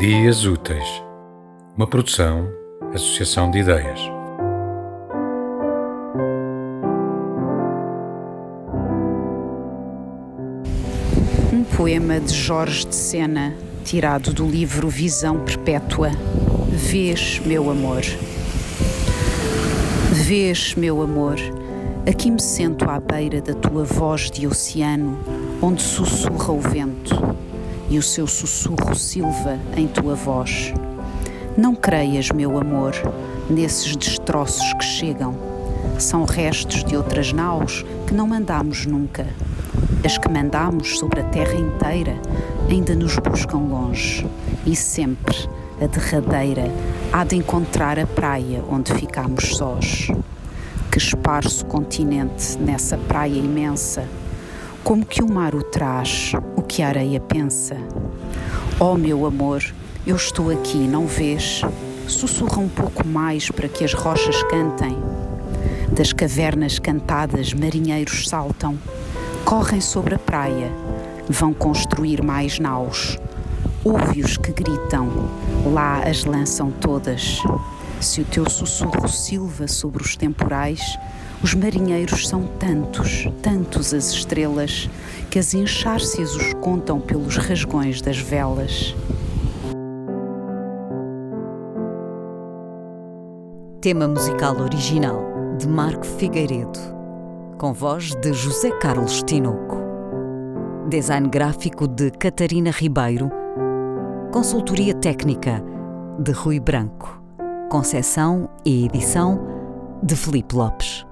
Dias Úteis, uma produção, associação de ideias. Um poema de Jorge de Sena, tirado do livro Visão Perpétua. Vês, meu amor. Vês, meu amor, aqui me sento à beira da tua voz de oceano, onde sussurra o vento e o seu sussurro silva em tua voz. Não creias, meu amor, nesses destroços que chegam. São restos de outras naus que não mandamos nunca. As que mandamos sobre a terra inteira ainda nos buscam longe e sempre a derradeira há de encontrar a praia onde ficamos sós. Que esparso continente nessa praia imensa como que o mar o traz, o que a areia pensa. Oh, meu amor, eu estou aqui, não vês? Sussurra um pouco mais para que as rochas cantem. Das cavernas cantadas, marinheiros saltam, correm sobre a praia, vão construir mais naus. Ouve-os que gritam, lá as lançam todas. Se o teu sussurro silva sobre os temporais, os marinheiros são tantos, tantos as estrelas, que as enxárcias os contam pelos rasgões das velas. Tema musical original de Marco Figueiredo, com voz de José Carlos Tinoco. Design gráfico de Catarina Ribeiro. Consultoria técnica de Rui Branco. Concessão e edição de Felipe Lopes.